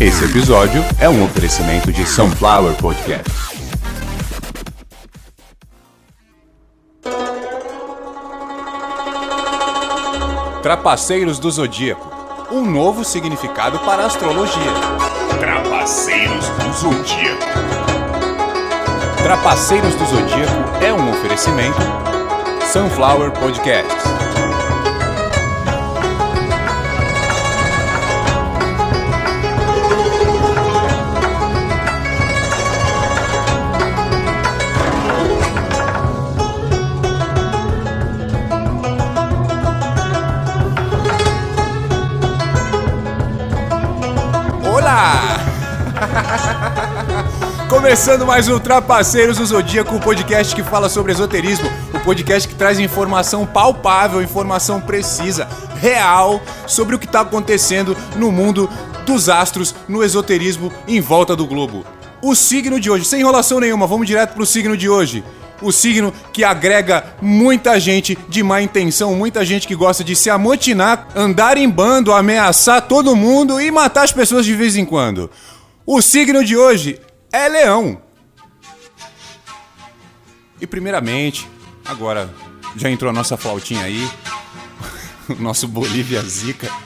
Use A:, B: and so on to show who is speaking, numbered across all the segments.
A: Esse episódio é um oferecimento de Sunflower Podcast. Trapaceiros do Zodíaco um novo significado para a astrologia.
B: Trapaceiros do Zodíaco.
A: Trapaceiros do Zodíaco é um oferecimento Sunflower Podcasts. Começando mais um Trapaceiros do Zodíaco, o podcast que fala sobre esoterismo, o podcast que traz informação palpável, informação precisa, real, sobre o que está acontecendo no mundo dos astros, no esoterismo em volta do globo. O signo de hoje, sem enrolação nenhuma, vamos direto pro signo de hoje. O signo que agrega muita gente de má intenção, muita gente que gosta de se amotinar, andar em bando, ameaçar todo mundo e matar as pessoas de vez em quando. O signo de hoje é Leão. E primeiramente, agora já entrou a nossa flautinha aí, o nosso Bolívia Zica.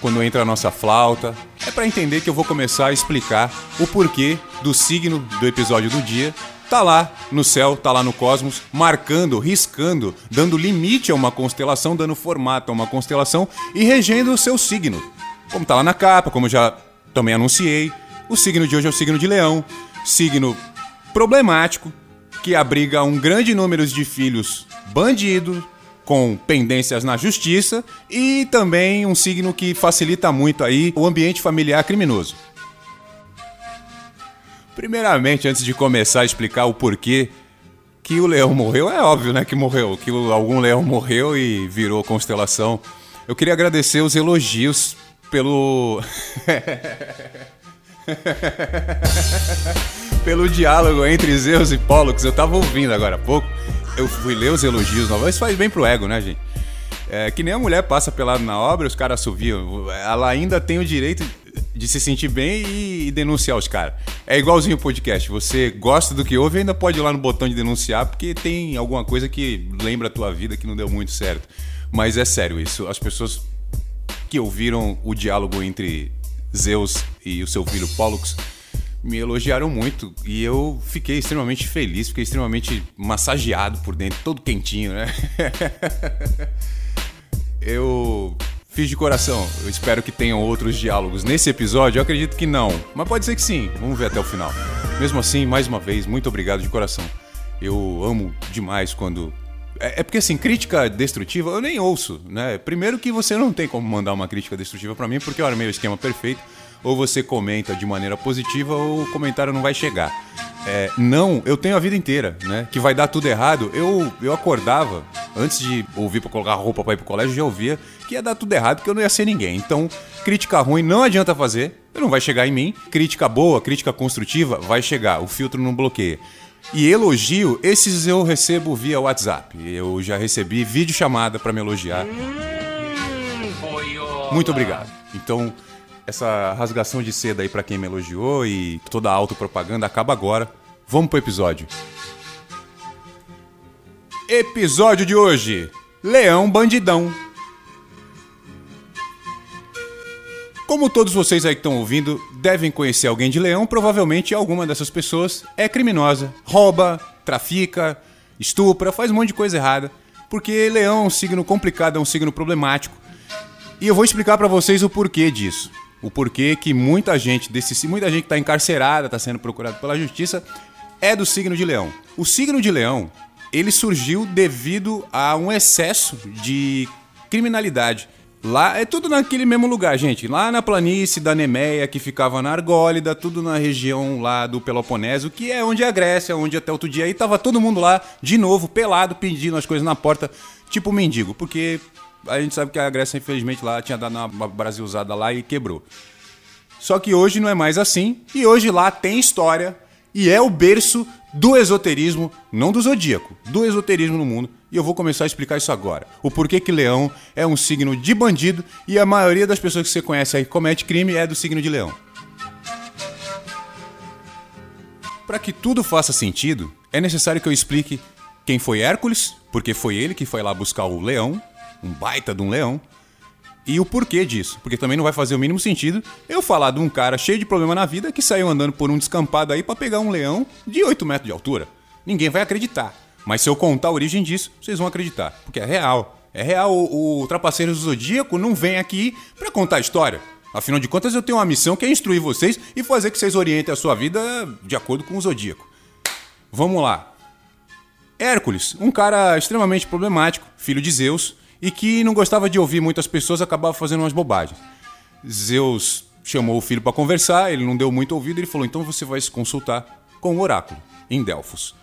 A: Quando entra a nossa flauta, é para entender que eu vou começar a explicar o porquê do signo do episódio do dia. Tá lá no céu, tá lá no cosmos, marcando, riscando, dando limite a uma constelação, dando formato a uma constelação e regendo o seu signo. Como tá lá na capa, como eu já também anunciei, o signo de hoje é o signo de Leão, signo problemático que abriga um grande número de filhos bandidos, com pendências na justiça e também um signo que facilita muito aí o ambiente familiar criminoso. Primeiramente, antes de começar a explicar o porquê que o leão morreu, é óbvio, né, que morreu, que algum leão morreu e virou constelação. Eu queria agradecer os elogios pelo pelo diálogo entre Zeus e Pollux. Eu tava ouvindo agora há pouco eu fui ler os elogios novos. Isso faz bem pro ego, né, gente? É, que nem a mulher passa pelado na obra, os caras assoviam. Ela ainda tem o direito de se sentir bem e, denunciar os caras. É igualzinho o podcast. Você gosta do que ouve, ainda pode ir lá no botão de denunciar, porque tem alguma coisa que lembra a tua vida que não deu muito certo. Mas é sério isso. As pessoas que ouviram o diálogo entre Zeus e o seu filho Pollux me elogiaram muito e eu fiquei extremamente feliz, fiquei extremamente massageado por dentro, todo quentinho, né? eu fiz de coração. Eu espero que tenham outros diálogos nesse episódio. Eu acredito que não, mas pode ser que sim. Vamos ver até o final. Mesmo assim, mais uma vez, muito obrigado de coração. Eu amo demais quando é, é porque assim, crítica destrutiva eu nem ouço, né? Primeiro que você não tem como mandar uma crítica destrutiva para mim, porque eu armei o esquema perfeito ou você comenta de maneira positiva ou o comentário não vai chegar. É, não, eu tenho a vida inteira, né? Que vai dar tudo errado. Eu, eu acordava, antes de ouvir para colocar roupa para ir pro colégio, já ouvia que ia dar tudo errado, que eu não ia ser ninguém. Então, crítica ruim não adianta fazer, não vai chegar em mim. Crítica boa, crítica construtiva, vai chegar. O filtro não bloqueia. E elogio, esses eu recebo via WhatsApp. Eu já recebi vídeo chamada para me elogiar. Muito obrigado. Então, essa rasgação de seda aí para quem me elogiou e toda a autopropaganda acaba agora. Vamos pro episódio. Episódio de hoje: Leão Bandidão. Como todos vocês aí que estão ouvindo devem conhecer alguém de Leão, provavelmente alguma dessas pessoas é criminosa, rouba, trafica, estupra, faz um monte de coisa errada. Porque Leão é um signo complicado, é um signo problemático. E eu vou explicar para vocês o porquê disso o porquê que muita gente desse muita gente que está encarcerada, está sendo procurada pela justiça, é do signo de Leão. O signo de Leão ele surgiu devido a um excesso de criminalidade. Lá é tudo naquele mesmo lugar, gente. Lá na planície da Nemeia, que ficava na Argólida, tudo na região lá do Peloponeso, que é onde é a Grécia, onde até outro dia aí tava todo mundo lá, de novo, pelado, pedindo as coisas na porta, tipo mendigo, porque a gente sabe que a Grécia, infelizmente, lá tinha dado uma brasilzada lá e quebrou. Só que hoje não é mais assim, e hoje lá tem história, e é o berço do esoterismo, não do zodíaco, do esoterismo no mundo. E eu vou começar a explicar isso agora. O porquê que leão é um signo de bandido e a maioria das pessoas que você conhece aí que comete crime é do signo de leão. Para que tudo faça sentido, é necessário que eu explique quem foi Hércules, porque foi ele que foi lá buscar o leão, um baita de um leão, e o porquê disso. Porque também não vai fazer o mínimo sentido eu falar de um cara cheio de problema na vida que saiu andando por um descampado aí para pegar um leão de 8 metros de altura. Ninguém vai acreditar. Mas se eu contar a origem disso, vocês vão acreditar. Porque é real. É real. O, o Trapaceiro do Zodíaco não vem aqui para contar a história. Afinal de contas, eu tenho uma missão que é instruir vocês e fazer que vocês orientem a sua vida de acordo com o Zodíaco. Vamos lá. Hércules, um cara extremamente problemático, filho de Zeus, e que não gostava de ouvir muitas pessoas, acabava fazendo umas bobagens. Zeus chamou o filho para conversar, ele não deu muito ouvido, ele falou: então você vai se consultar com o oráculo, em Delfos.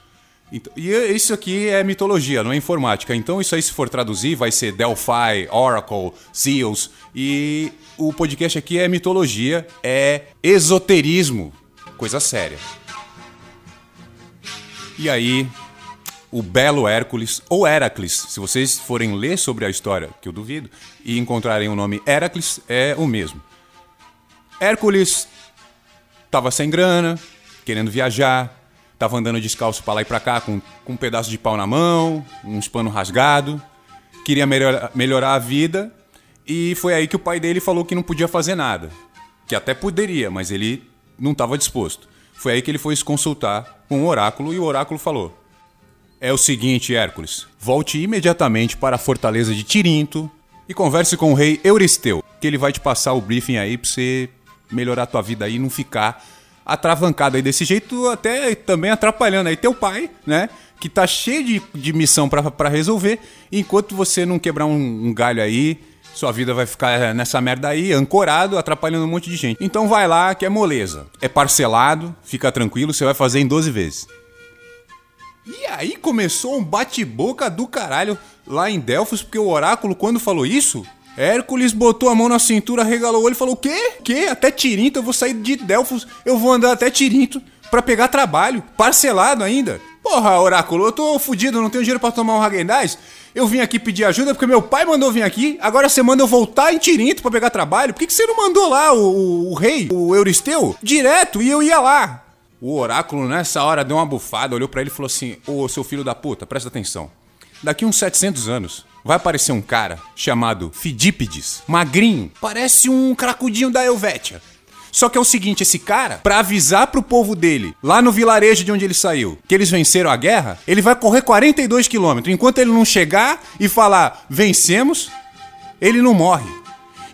A: Então, e isso aqui é mitologia, não é informática. Então, isso aí, se for traduzir, vai ser Delphi, Oracle, Zeus. E o podcast aqui é mitologia, é esoterismo, coisa séria. E aí, o belo Hércules, ou Heracles, se vocês forem ler sobre a história, que eu duvido, e encontrarem o nome Heracles, é o mesmo. Hércules estava sem grana, querendo viajar, Tava andando descalço para lá e para cá com, com um pedaço de pau na mão, uns pano rasgado. Queria melhor, melhorar a vida e foi aí que o pai dele falou que não podia fazer nada. Que até poderia, mas ele não estava disposto. Foi aí que ele foi se consultar com o oráculo e o oráculo falou: É o seguinte, Hércules, volte imediatamente para a fortaleza de Tirinto e converse com o rei Euristeu, que ele vai te passar o briefing aí para você melhorar a tua vida aí e não ficar atravancado aí desse jeito, até também atrapalhando aí teu pai, né? Que tá cheio de, de missão para resolver. Enquanto você não quebrar um, um galho aí, sua vida vai ficar nessa merda aí, ancorado, atrapalhando um monte de gente. Então vai lá, que é moleza. É parcelado, fica tranquilo, você vai fazer em 12 vezes. E aí começou um bate-boca do caralho lá em Delfos, porque o oráculo, quando falou isso, Hércules botou a mão na cintura, regalou o olho e falou: O quê? quê? Até Tirinto? Eu vou sair de Delfos, eu vou andar até Tirinto para pegar trabalho, parcelado ainda. Porra, Oráculo, eu tô fudido, não tenho dinheiro para tomar um Hagendaz. Eu vim aqui pedir ajuda porque meu pai mandou vir aqui. Agora você manda eu voltar em Tirinto para pegar trabalho. Por que, que você não mandou lá o, o, o rei, o Euristeu, direto e eu ia lá? O oráculo nessa hora deu uma bufada, olhou para ele e falou assim: Ô seu filho da puta, presta atenção. Daqui uns 700 anos, vai aparecer um cara chamado Fidípides, magrinho, parece um cracudinho da Helvétia. Só que é o seguinte, esse cara, para avisar pro povo dele, lá no vilarejo de onde ele saiu, que eles venceram a guerra, ele vai correr 42 quilômetros. Enquanto ele não chegar e falar, vencemos, ele não morre.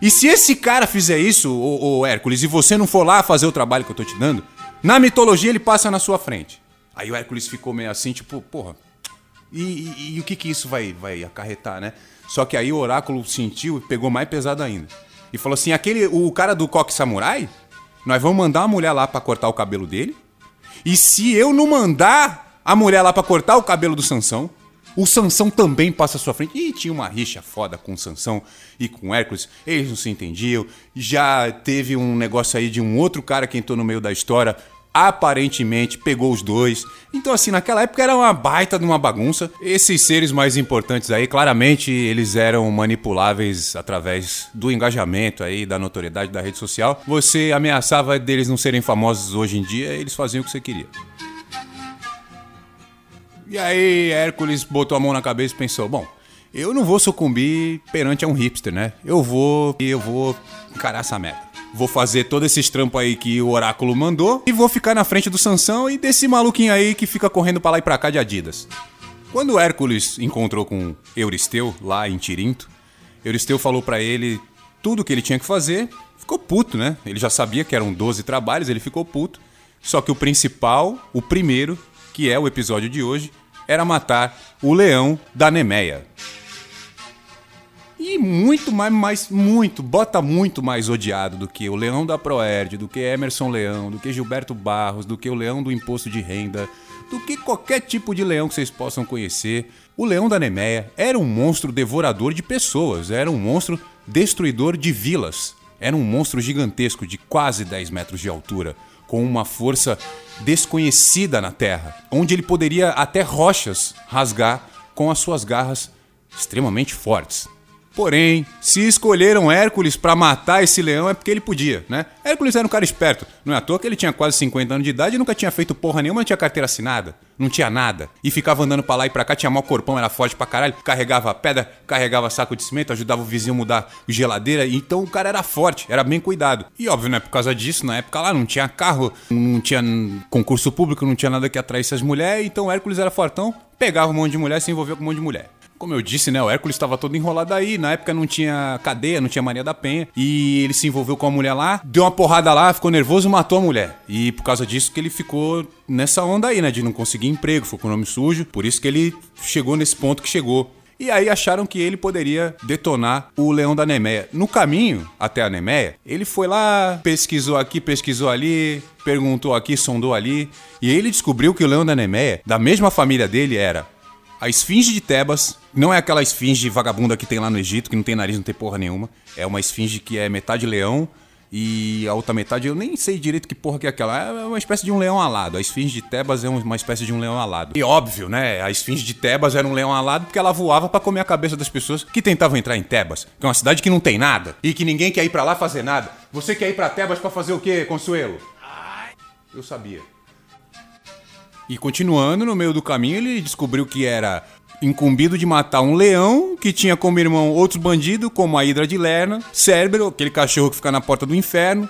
A: E se esse cara fizer isso, ô, ô Hércules, e você não for lá fazer o trabalho que eu tô te dando, na mitologia ele passa na sua frente. Aí o Hércules ficou meio assim, tipo, porra, e, e, e, o que, que isso vai, vai acarretar, né? Só que aí o oráculo sentiu e pegou mais pesado ainda. E falou assim: aquele, o cara do coque samurai, nós vamos mandar uma mulher lá para cortar o cabelo dele. E se eu não mandar a mulher lá para cortar o cabelo do Sansão, o Sansão também passa à sua frente. E tinha uma rixa foda com o Sansão e com o Hércules. Eles não se entendiam. Já teve um negócio aí de um outro cara que entrou no meio da história aparentemente pegou os dois. Então, assim, naquela época era uma baita de uma bagunça. Esses seres mais importantes aí, claramente, eles eram manipuláveis através do engajamento aí, da notoriedade da rede social. Você ameaçava deles não serem famosos hoje em dia, eles faziam o que você queria. E aí, Hércules botou a mão na cabeça e pensou: bom, eu não vou sucumbir perante a um hipster, né? Eu vou. Eu vou encarar essa merda. Vou fazer todos esses trampos aí que o oráculo mandou e vou ficar na frente do Sansão e desse maluquinho aí que fica correndo para lá e pra cá de Adidas. Quando Hércules encontrou com Euristeu lá em Tirinto, Euristeu falou para ele tudo o que ele tinha que fazer. Ficou puto, né? Ele já sabia que eram 12 trabalhos, ele ficou puto. Só que o principal, o primeiro, que é o episódio de hoje, era matar o leão da Nemeia. E muito mais, mais, muito, bota muito mais odiado do que o Leão da Proerd, do que Emerson Leão, do que Gilberto Barros, do que o Leão do Imposto de Renda, do que qualquer tipo de leão que vocês possam conhecer. O Leão da Nemeia era um monstro devorador de pessoas, era um monstro destruidor de vilas. Era um monstro gigantesco de quase 10 metros de altura, com uma força desconhecida na Terra, onde ele poderia até rochas rasgar com as suas garras extremamente fortes. Porém, se escolheram Hércules para matar esse leão é porque ele podia, né? Hércules era um cara esperto. Não é à toa que ele tinha quase 50 anos de idade e nunca tinha feito porra nenhuma, não tinha carteira assinada, não tinha nada. E ficava andando pra lá e pra cá, tinha mau corpão, era forte pra caralho, carregava pedra, carregava saco de cimento, ajudava o vizinho a mudar geladeira. Então o cara era forte, era bem cuidado. E óbvio, né? Por causa disso, na época lá não tinha carro, não tinha concurso público, não tinha nada que atraísse as mulheres. Então Hércules era fortão, pegava um monte de mulher, se envolvia com um monte de mulher. Como eu disse, né? O Hércules estava todo enrolado aí. Na época não tinha cadeia, não tinha Maria da Penha. E ele se envolveu com a mulher lá, deu uma porrada lá, ficou nervoso, matou a mulher. E por causa disso que ele ficou nessa onda aí, né? De não conseguir emprego, ficou com o nome sujo. Por isso que ele chegou nesse ponto que chegou. E aí acharam que ele poderia detonar o leão da Nemeia. No caminho até a Nemeia, ele foi lá, pesquisou aqui, pesquisou ali, perguntou aqui, sondou ali. E ele descobriu que o leão da Nemeia, da mesma família dele, era a esfinge de Tebas não é aquela esfinge vagabunda que tem lá no Egito, que não tem nariz, não tem porra nenhuma. É uma esfinge que é metade leão e a outra metade eu nem sei direito que porra que é aquela. É uma espécie de um leão alado. A esfinge de Tebas é uma espécie de um leão alado. E óbvio, né? A esfinge de Tebas era um leão alado porque ela voava para comer a cabeça das pessoas que tentavam entrar em Tebas, que é uma cidade que não tem nada e que ninguém quer ir para lá fazer nada. Você quer ir para Tebas para fazer o quê, Consuelo? Eu sabia. E continuando, no meio do caminho, ele descobriu que era incumbido de matar um leão que tinha como irmão outros bandidos, como a Hidra de Lerna, Cérbero, aquele cachorro que fica na porta do inferno.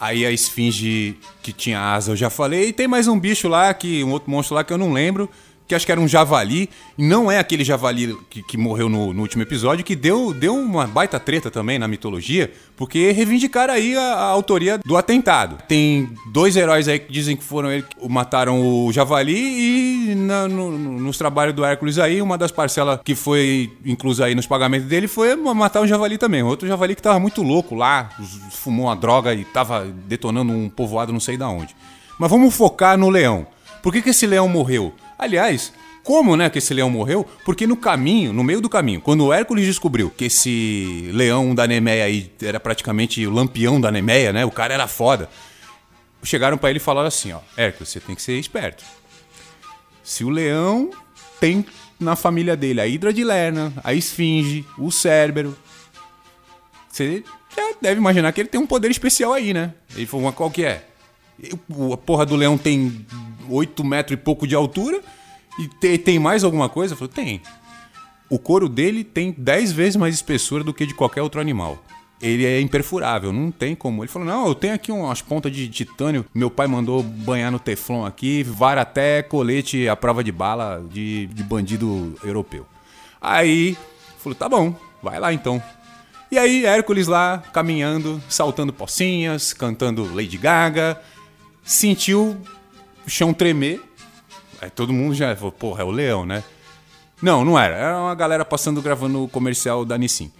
A: Aí a esfinge que tinha asa, eu já falei. E tem mais um bicho lá, que um outro monstro lá que eu não lembro, que acho que era um javali. Não é aquele javali que, que morreu no, no, último episódio, que deu, deu uma baita treta também na mitologia, porque reivindicaram aí a, a, autoria do atentado. Tem dois heróis aí que dizem que foram eles que mataram o javali e na, no, nos trabalhos do Hércules aí, uma das parcelas que foi inclusa aí nos pagamentos dele foi matar um javali também. Outro javali que tava muito louco lá, fumou uma droga e tava detonando um povoado não sei da onde. Mas vamos focar no leão. Por que, que esse leão morreu? Aliás, como, né, que esse leão morreu? Porque no caminho, no meio do caminho, quando o Hércules descobriu que esse leão da Nemeia aí era praticamente o lampião da Nemeia, né? O cara era foda. Chegaram para ele e falaram assim, ó, Hércules, você tem que ser esperto. Se o leão tem na família dele a Hidra de Lerna, a Esfinge, o Cérbero, você já deve imaginar que ele tem um poder especial aí, né? Ele falou, qual que é? A porra do leão tem 8 metros e pouco de altura. E tem, tem mais alguma coisa? Eu falei, tem. O couro dele tem 10 vezes mais espessura do que de qualquer outro animal. Ele é imperfurável, não tem como. Ele falou: Não, eu tenho aqui umas pontas de titânio. Meu pai mandou banhar no Teflon aqui, vara até colete à prova de bala de, de bandido europeu. Aí, falou: Tá bom, vai lá então. E aí, Hércules lá, caminhando, saltando pocinhas, cantando Lady Gaga, sentiu o chão tremer. Aí todo mundo já falou, porra, é o leão, né? Não, não era. Era uma galera passando gravando o comercial da Nissin.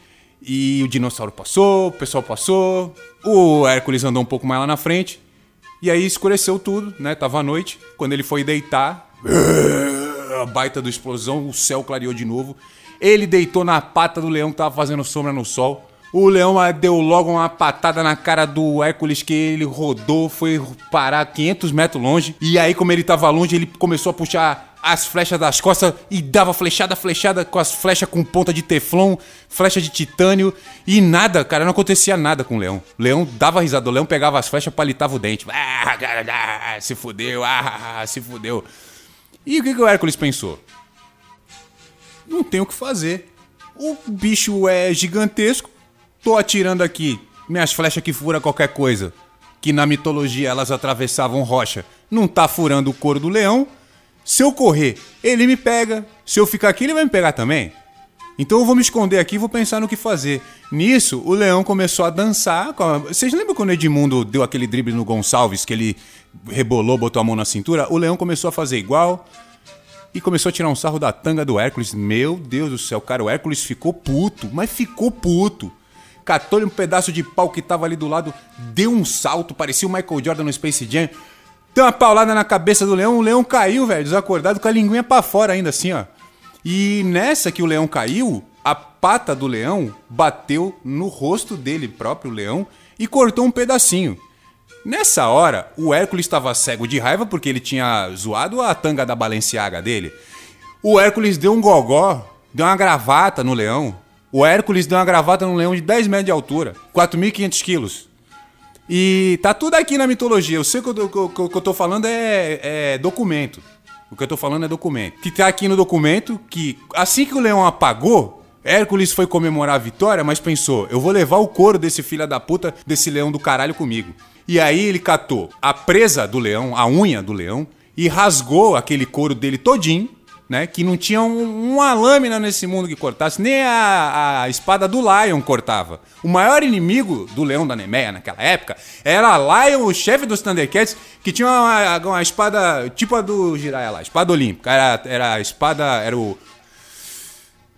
A: E o dinossauro passou, o pessoal passou, o Hércules andou um pouco mais lá na frente. E aí escureceu tudo, né? Tava à noite. Quando ele foi deitar, a baita da explosão, o céu clareou de novo. Ele deitou na pata do leão que tava fazendo sombra no sol. O leão deu logo uma patada na cara do Hércules que ele rodou, foi parar 500 metros longe. E aí, como ele tava longe, ele começou a puxar as flechas das costas e dava flechada, flechada com as flechas com ponta de teflon, flecha de titânio e nada, cara, não acontecia nada com o leão. O leão dava risada, o leão pegava as flechas, palitava o dente. Ah, cara, ah, se fudeu, ah, se fudeu. E o que, que o Hércules pensou? Não tem o que fazer. O bicho é gigantesco, Tô atirando aqui minhas flechas que fura qualquer coisa, que na mitologia elas atravessavam rocha. Não tá furando o couro do leão. Se eu correr, ele me pega. Se eu ficar aqui, ele vai me pegar também. Então eu vou me esconder aqui e vou pensar no que fazer. Nisso, o leão começou a dançar. Vocês lembram quando o Edmundo deu aquele drible no Gonçalves, que ele rebolou, botou a mão na cintura? O leão começou a fazer igual e começou a tirar um sarro da tanga do Hércules. Meu Deus do céu, cara, o Hércules ficou puto, mas ficou puto catou-lhe um pedaço de pau que tava ali do lado, deu um salto, parecia o Michael Jordan no Space Jam. Deu uma paulada na cabeça do leão, o leão caiu, velho, desacordado, com a linguinha pra fora ainda assim, ó. E nessa que o leão caiu, a pata do leão bateu no rosto dele próprio, o leão, e cortou um pedacinho. Nessa hora, o Hércules estava cego de raiva porque ele tinha zoado a tanga da Balenciaga dele. O Hércules deu um gogó, deu uma gravata no leão. O Hércules deu uma gravata no leão de 10 metros de altura, 4.500 quilos. E tá tudo aqui na mitologia. Eu sei que o que que eu tô falando é, é documento. O que eu tô falando é documento. Que tá aqui no documento que assim que o leão apagou, Hércules foi comemorar a vitória, mas pensou: eu vou levar o couro desse filho da puta, desse leão do caralho comigo. E aí ele catou a presa do leão, a unha do leão, e rasgou aquele couro dele todinho né? Que não tinha um, uma lâmina nesse mundo que cortasse, nem a, a, espada do Lion cortava. O maior inimigo do Leão da Nemeia naquela época era Lion, o chefe dos Thundercats, que tinha uma, uma espada tipo a do Jiraiya lá, espada olímpica. Era, era a espada, era o...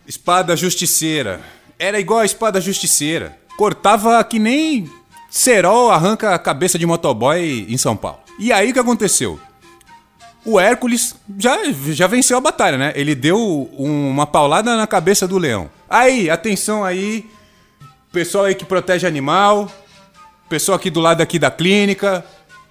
A: Espada justiceira. Era igual a espada justiceira. Cortava que nem Serol arranca a cabeça de motoboy em São Paulo. E aí o que aconteceu? O Hércules já, já venceu a batalha, né? Ele deu uma paulada na cabeça do leão. Aí, atenção aí, pessoal aí que protege animal, pessoal aqui do lado aqui da clínica,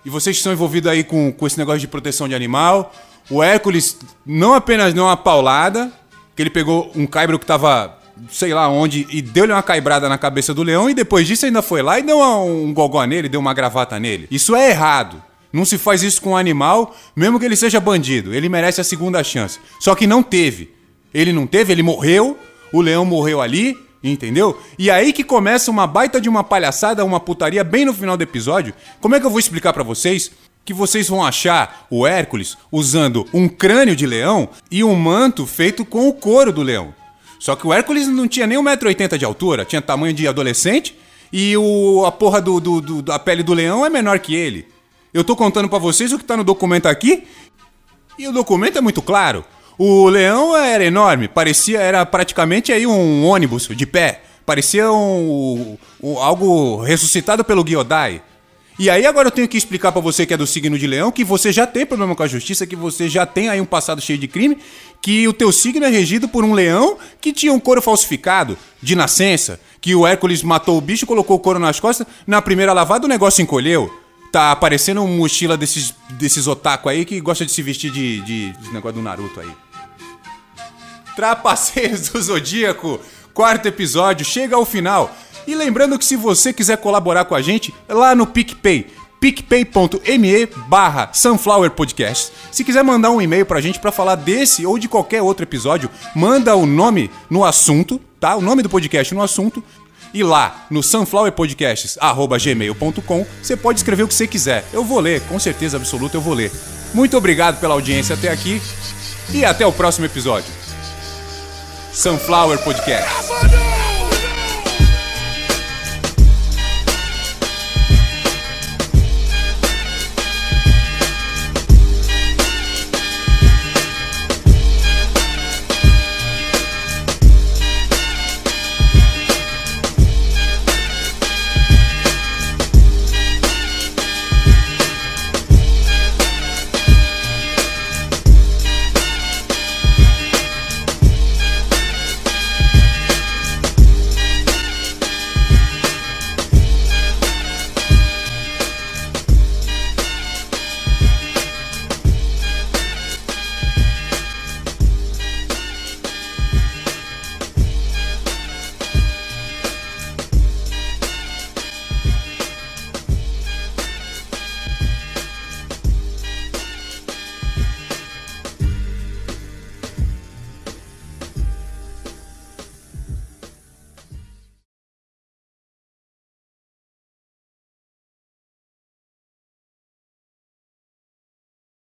A: e vocês que estão envolvidos aí com, com esse negócio de proteção de animal. O Hércules não apenas deu uma paulada, que ele pegou um caibro que tava sei lá onde e deu-lhe uma caibrada na cabeça do leão e depois disso ainda foi lá e deu um gogó nele, deu uma gravata nele. Isso é errado. Não se faz isso com um animal, mesmo que ele seja bandido. Ele merece a segunda chance. Só que não teve. Ele não teve, ele morreu, o leão morreu ali, entendeu? E aí que começa uma baita de uma palhaçada, uma putaria bem no final do episódio. Como é que eu vou explicar para vocês? Que vocês vão achar o Hércules usando um crânio de leão e um manto feito com o couro do leão. Só que o Hércules não tinha nem 1,80m de altura, tinha tamanho de adolescente e o, a porra do, do, do, da pele do leão é menor que ele. Eu tô contando para vocês o que tá no documento aqui. E o documento é muito claro. O leão era enorme, parecia era praticamente aí um ônibus de pé, parecia um, um algo ressuscitado pelo Gyodai. E aí agora eu tenho que explicar para você que é do signo de leão que você já tem problema com a justiça, que você já tem aí um passado cheio de crime, que o teu signo é regido por um leão que tinha um couro falsificado de nascença, que o Hércules matou o bicho, colocou o couro nas costas, na primeira lavada o negócio encolheu tá parecendo um mochila desses, desses otaku aí que gosta de se vestir de, de, de negócio do Naruto aí. Trapaceiros do Zodíaco, quarto episódio, chega ao final. E lembrando que se você quiser colaborar com a gente, lá no PicPay, picpay.me barra Sunflower Podcast. Se quiser mandar um e-mail pra gente para falar desse ou de qualquer outro episódio, manda o nome no assunto, tá? O nome do podcast no assunto e lá no sunflowerpodcasts.gmail.com você pode escrever o que você quiser. Eu vou ler, com certeza absoluta eu vou ler. Muito obrigado pela audiência até aqui e até o próximo episódio. Sunflower Podcast.